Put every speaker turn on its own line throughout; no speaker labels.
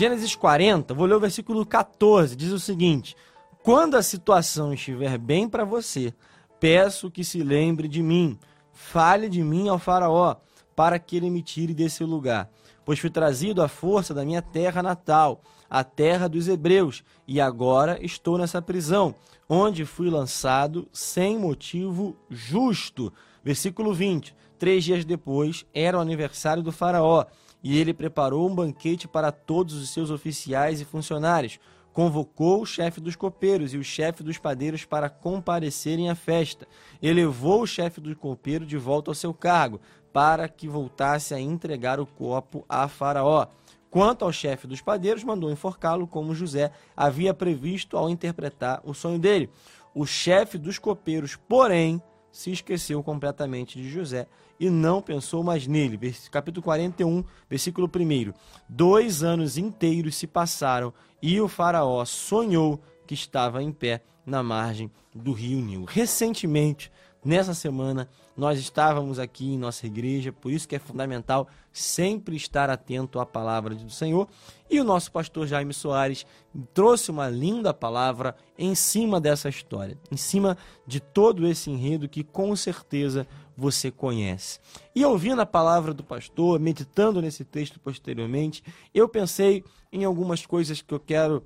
Gênesis 40, vou ler o versículo 14, diz o seguinte: Quando a situação estiver bem para você, peço que se lembre de mim, fale de mim ao Faraó, para que ele me tire desse lugar. Pois fui trazido à força da minha terra natal, a terra dos hebreus, e agora estou nessa prisão, onde fui lançado sem motivo justo. Versículo 20. Três dias depois era o aniversário do Faraó, e ele preparou um banquete para todos os seus oficiais e funcionários. Convocou o chefe dos copeiros e o chefe dos padeiros para comparecerem à festa. Elevou o chefe do copeiro de volta ao seu cargo, para que voltasse a entregar o copo a Faraó. Quanto ao chefe dos padeiros, mandou enforcá-lo, como José havia previsto ao interpretar o sonho dele. O chefe dos copeiros, porém, se esqueceu completamente de José e não pensou mais nele. Capítulo 41, versículo 1. Dois anos inteiros se passaram e o Faraó sonhou que estava em pé na margem do rio Nilo. Recentemente, nessa semana, nós estávamos aqui em nossa igreja, por isso que é fundamental sempre estar atento à palavra do Senhor. E o nosso pastor Jaime Soares trouxe uma linda palavra em cima dessa história, em cima de todo esse enredo que com certeza você conhece. E ouvindo a palavra do pastor, meditando nesse texto posteriormente, eu pensei em algumas coisas que eu quero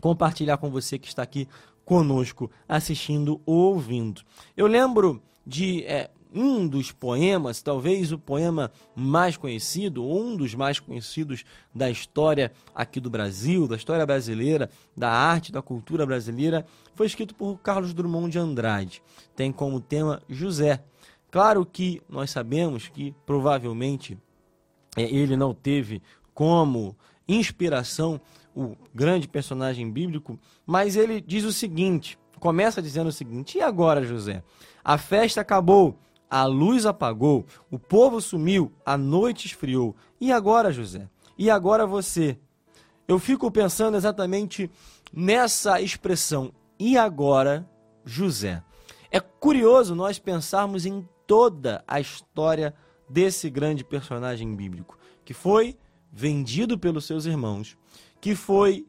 compartilhar com você que está aqui conosco, assistindo ou ouvindo. Eu lembro de é, um dos poemas, talvez o poema mais conhecido, um dos mais conhecidos da história aqui do Brasil, da história brasileira, da arte, da cultura brasileira, foi escrito por Carlos Drummond de Andrade. Tem como tema José. Claro que nós sabemos que provavelmente é, ele não teve como inspiração o grande personagem bíblico, mas ele diz o seguinte: começa dizendo o seguinte: e agora, José? A festa acabou, a luz apagou, o povo sumiu, a noite esfriou. E agora, José? E agora você? Eu fico pensando exatamente nessa expressão. E agora, José? É curioso nós pensarmos em toda a história desse grande personagem bíblico, que foi vendido pelos seus irmãos, que foi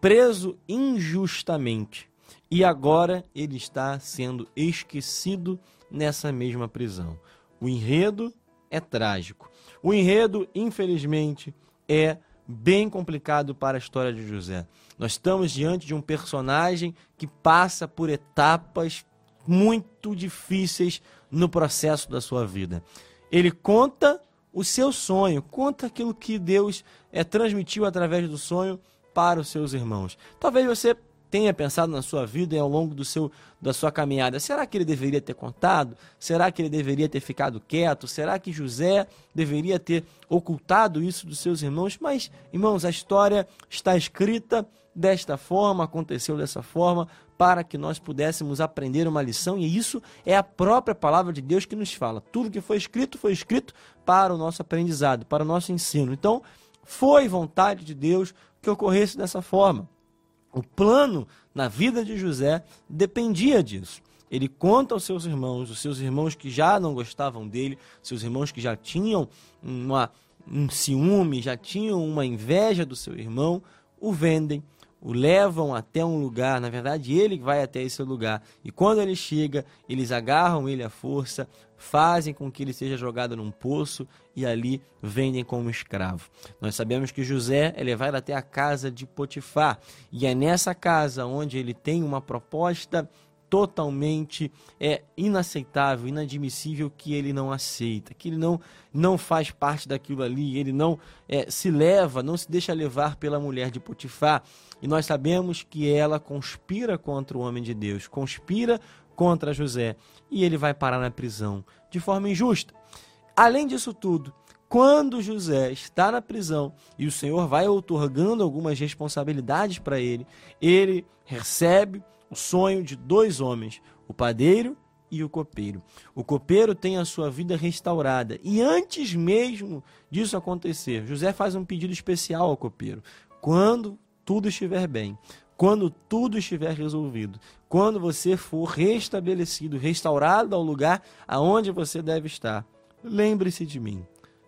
preso injustamente, e agora ele está sendo esquecido nessa mesma prisão. O enredo é trágico. O enredo, infelizmente, é bem complicado para a história de José. Nós estamos diante de um personagem que passa por etapas muito difíceis no processo da sua vida. Ele conta o seu sonho, conta aquilo que Deus é, transmitiu através do sonho para os seus irmãos. Talvez você tenha pensado na sua vida e ao longo do seu, da sua caminhada. Será que ele deveria ter contado? Será que ele deveria ter ficado quieto? Será que José deveria ter ocultado isso dos seus irmãos? Mas, irmãos, a história está escrita desta forma, aconteceu dessa forma, para que nós pudéssemos aprender uma lição, e isso é a própria palavra de Deus que nos fala. Tudo que foi escrito foi escrito para o nosso aprendizado, para o nosso ensino. Então, foi vontade de Deus que ocorresse dessa forma. O plano na vida de José dependia disso. Ele conta aos seus irmãos, os seus irmãos que já não gostavam dele, seus irmãos que já tinham uma, um ciúme, já tinham uma inveja do seu irmão, o vendem, o levam até um lugar, na verdade ele vai até esse lugar. E quando ele chega, eles agarram ele à força, fazem com que ele seja jogado num poço e ali vendem como escravo. Nós sabemos que José é levado até a casa de Potifar, e é nessa casa onde ele tem uma proposta totalmente é inaceitável, inadmissível que ele não aceita, que ele não não faz parte daquilo ali, ele não é, se leva, não se deixa levar pela mulher de Potifar. E nós sabemos que ela conspira contra o homem de Deus, conspira contra José, e ele vai parar na prisão de forma injusta. Além disso tudo, quando José está na prisão e o Senhor vai otorgando algumas responsabilidades para ele, ele recebe o sonho de dois homens, o padeiro e o copeiro. O copeiro tem a sua vida restaurada. E antes mesmo disso acontecer, José faz um pedido especial ao copeiro. Quando tudo estiver bem, quando tudo estiver resolvido, quando você for restabelecido, restaurado ao lugar aonde você deve estar, lembre-se de mim.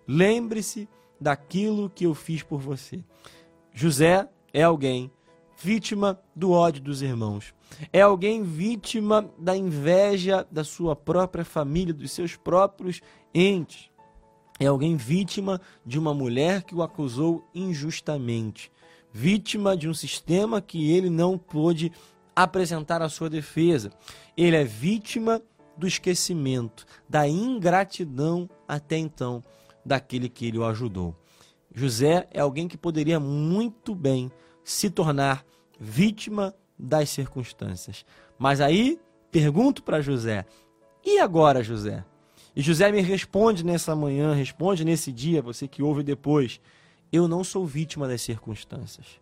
Lembre-se daquilo que eu fiz por você. José é alguém vítima do ódio dos irmãos. É alguém vítima da inveja da sua própria família, dos seus próprios entes. É alguém vítima de uma mulher que o acusou injustamente. Vítima de um sistema que ele não pôde apresentar a sua defesa. Ele é vítima do esquecimento, da ingratidão até então daquele que ele o ajudou. José é alguém que poderia muito bem se tornar vítima das circunstâncias. Mas aí pergunto para José: e agora, José? E José me responde nessa manhã, responde nesse dia, você que ouve depois: eu não sou vítima das circunstâncias.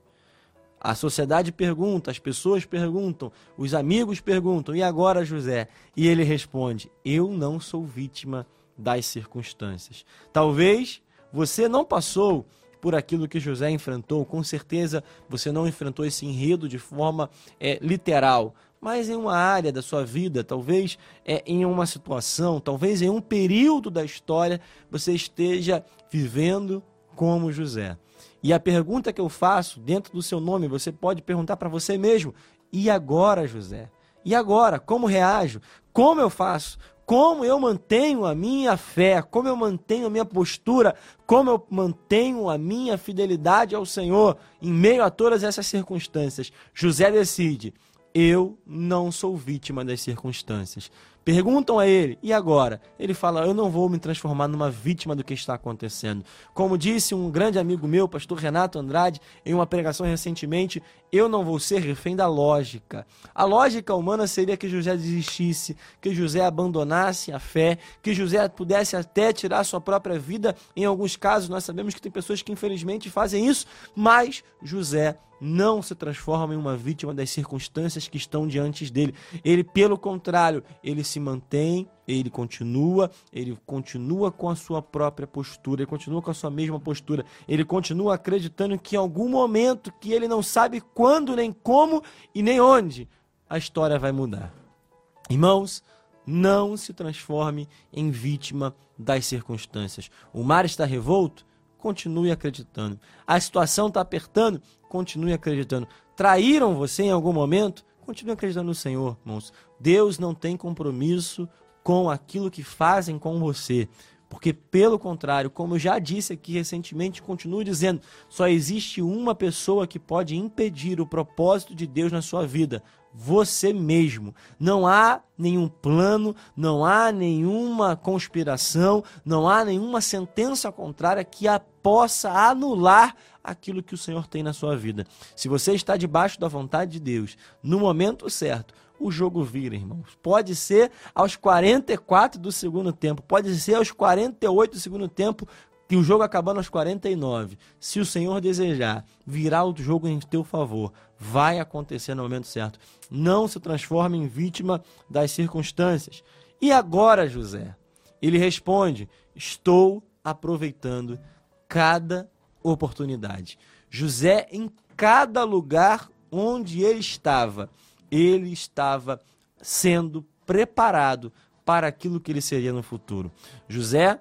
A sociedade pergunta, as pessoas perguntam, os amigos perguntam, e agora, José? E ele responde: Eu não sou vítima das circunstâncias. Talvez você não passou por aquilo que José enfrentou. Com certeza você não enfrentou esse enredo de forma é, literal, mas em uma área da sua vida, talvez é, em uma situação, talvez em um período da história, você esteja vivendo como José. E a pergunta que eu faço dentro do seu nome, você pode perguntar para você mesmo: e agora, José? E agora? Como reajo? Como eu faço? Como eu mantenho a minha fé, como eu mantenho a minha postura, como eu mantenho a minha fidelidade ao Senhor em meio a todas essas circunstâncias. José decide: eu não sou vítima das circunstâncias. Perguntam a ele, e agora? Ele fala: Eu não vou me transformar numa vítima do que está acontecendo. Como disse um grande amigo meu, pastor Renato Andrade, em uma pregação recentemente, eu não vou ser refém da lógica. A lógica humana seria que José desistisse, que José abandonasse a fé, que José pudesse até tirar sua própria vida. Em alguns casos, nós sabemos que tem pessoas que infelizmente fazem isso, mas José não se transforma em uma vítima das circunstâncias que estão diante dele. Ele, pelo contrário, ele se mantém, ele continua, ele continua com a sua própria postura, ele continua com a sua mesma postura, ele continua acreditando que em algum momento, que ele não sabe quando, nem como e nem onde, a história vai mudar. Irmãos, não se transforme em vítima das circunstâncias. O mar está revolto? Continue acreditando. A situação está apertando? continue acreditando. Traíram você em algum momento? Continue acreditando no Senhor, irmãos. Deus não tem compromisso com aquilo que fazem com você. Porque, pelo contrário, como eu já disse aqui recentemente, continuo dizendo, só existe uma pessoa que pode impedir o propósito de Deus na sua vida: você mesmo. Não há nenhum plano, não há nenhuma conspiração, não há nenhuma sentença contrária que a possa anular aquilo que o Senhor tem na sua vida. Se você está debaixo da vontade de Deus, no momento certo, o jogo vira, irmãos. Pode ser aos 44 do segundo tempo, pode ser aos 48 do segundo tempo, que o jogo acabando aos 49. Se o Senhor desejar virar o jogo em teu favor, vai acontecer no momento certo. Não se transforme em vítima das circunstâncias. E agora, José? Ele responde: Estou aproveitando cada oportunidade. José, em cada lugar onde ele estava, ele estava sendo preparado para aquilo que ele seria no futuro. José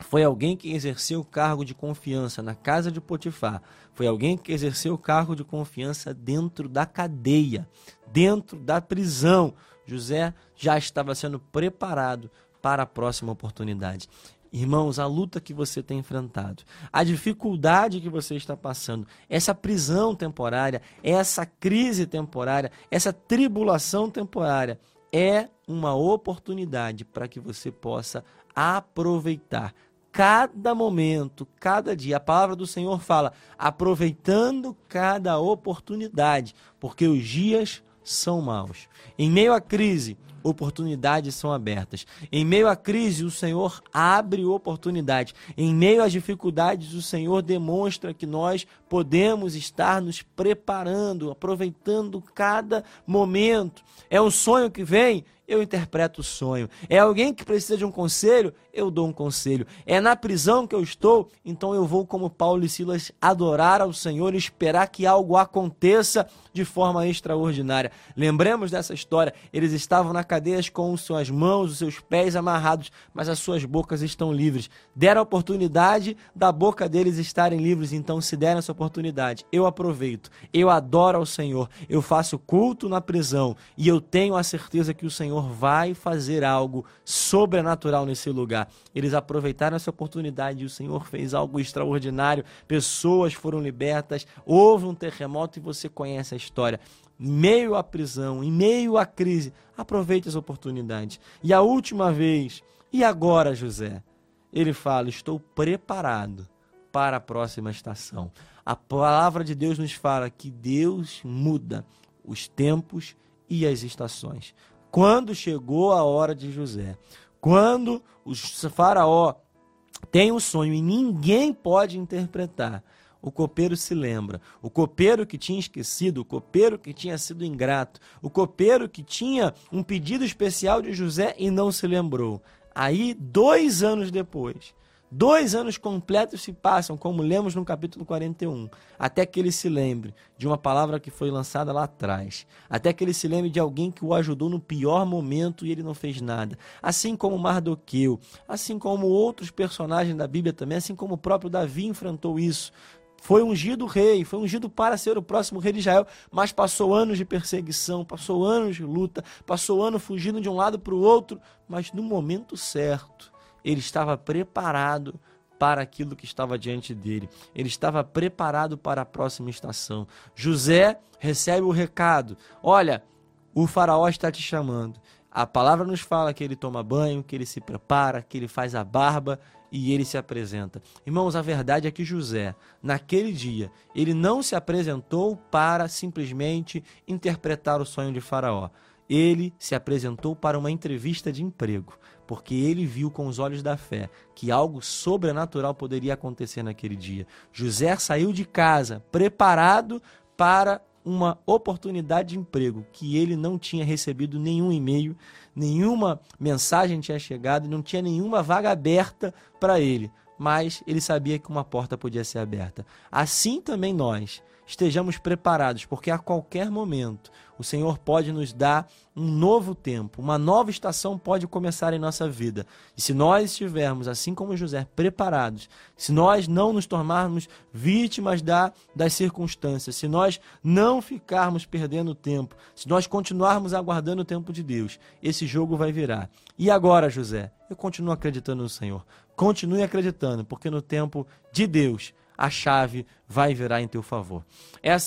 foi alguém que exerceu o cargo de confiança na casa de Potifar. Foi alguém que exerceu o cargo de confiança dentro da cadeia, dentro da prisão. José já estava sendo preparado para a próxima oportunidade. Irmãos, a luta que você tem enfrentado, a dificuldade que você está passando, essa prisão temporária, essa crise temporária, essa tribulação temporária, é uma oportunidade para que você possa aproveitar cada momento, cada dia. A palavra do Senhor fala, aproveitando cada oportunidade, porque os dias são maus. Em meio à crise, oportunidades são abertas. Em meio à crise, o Senhor abre oportunidade. Em meio às dificuldades, o Senhor demonstra que nós podemos estar nos preparando, aproveitando cada momento. É um sonho que vem, eu interpreto o sonho. É alguém que precisa de um conselho, eu dou um conselho. É na prisão que eu estou, então eu vou, como Paulo e Silas, adorar ao Senhor e esperar que algo aconteça de forma extraordinária. Lembremos dessa história: eles estavam na cadeia com suas mãos, os seus pés amarrados, mas as suas bocas estão livres. Deram a oportunidade da boca deles estarem livres, então se deram essa oportunidade. Eu aproveito, eu adoro ao Senhor, eu faço culto na prisão e eu tenho a certeza que o Senhor vai fazer algo sobrenatural nesse lugar. Eles aproveitaram essa oportunidade e o Senhor fez algo extraordinário. Pessoas foram libertas, houve um terremoto e você conhece a história. Em meio à prisão, em meio à crise, aproveite as oportunidades. E a última vez, e agora, José? Ele fala: Estou preparado para a próxima estação. A palavra de Deus nos fala que Deus muda os tempos e as estações. Quando chegou a hora de José, quando o faraó tem um sonho e ninguém pode interpretar, o copeiro se lembra. O copeiro que tinha esquecido, o copeiro que tinha sido ingrato, o copeiro que tinha um pedido especial de José e não se lembrou. Aí, dois anos depois, Dois anos completos se passam, como lemos no capítulo 41, até que ele se lembre de uma palavra que foi lançada lá atrás, até que ele se lembre de alguém que o ajudou no pior momento e ele não fez nada. Assim como Mardoqueu, assim como outros personagens da Bíblia também, assim como o próprio Davi enfrentou isso. Foi ungido rei, foi ungido para ser o próximo rei de Israel, mas passou anos de perseguição, passou anos de luta, passou anos fugindo de um lado para o outro, mas no momento certo ele estava preparado para aquilo que estava diante dele. Ele estava preparado para a próxima estação. José recebe o recado: Olha, o Faraó está te chamando. A palavra nos fala que ele toma banho, que ele se prepara, que ele faz a barba e ele se apresenta. Irmãos, a verdade é que José, naquele dia, ele não se apresentou para simplesmente interpretar o sonho de Faraó. Ele se apresentou para uma entrevista de emprego porque ele viu com os olhos da fé que algo sobrenatural poderia acontecer naquele dia. José saiu de casa preparado para uma oportunidade de emprego que ele não tinha recebido nenhum e-mail, nenhuma mensagem tinha chegado, não tinha nenhuma vaga aberta para ele, mas ele sabia que uma porta podia ser aberta. Assim também nós estejamos preparados, porque a qualquer momento o Senhor pode nos dar um novo tempo, uma nova estação pode começar em nossa vida. E se nós estivermos, assim como José, preparados, se nós não nos tornarmos vítimas da, das circunstâncias, se nós não ficarmos perdendo tempo, se nós continuarmos aguardando o tempo de Deus, esse jogo vai virar. E agora, José? Eu continuo acreditando no Senhor. Continue acreditando, porque no tempo de Deus a chave vai virar em teu favor. Essa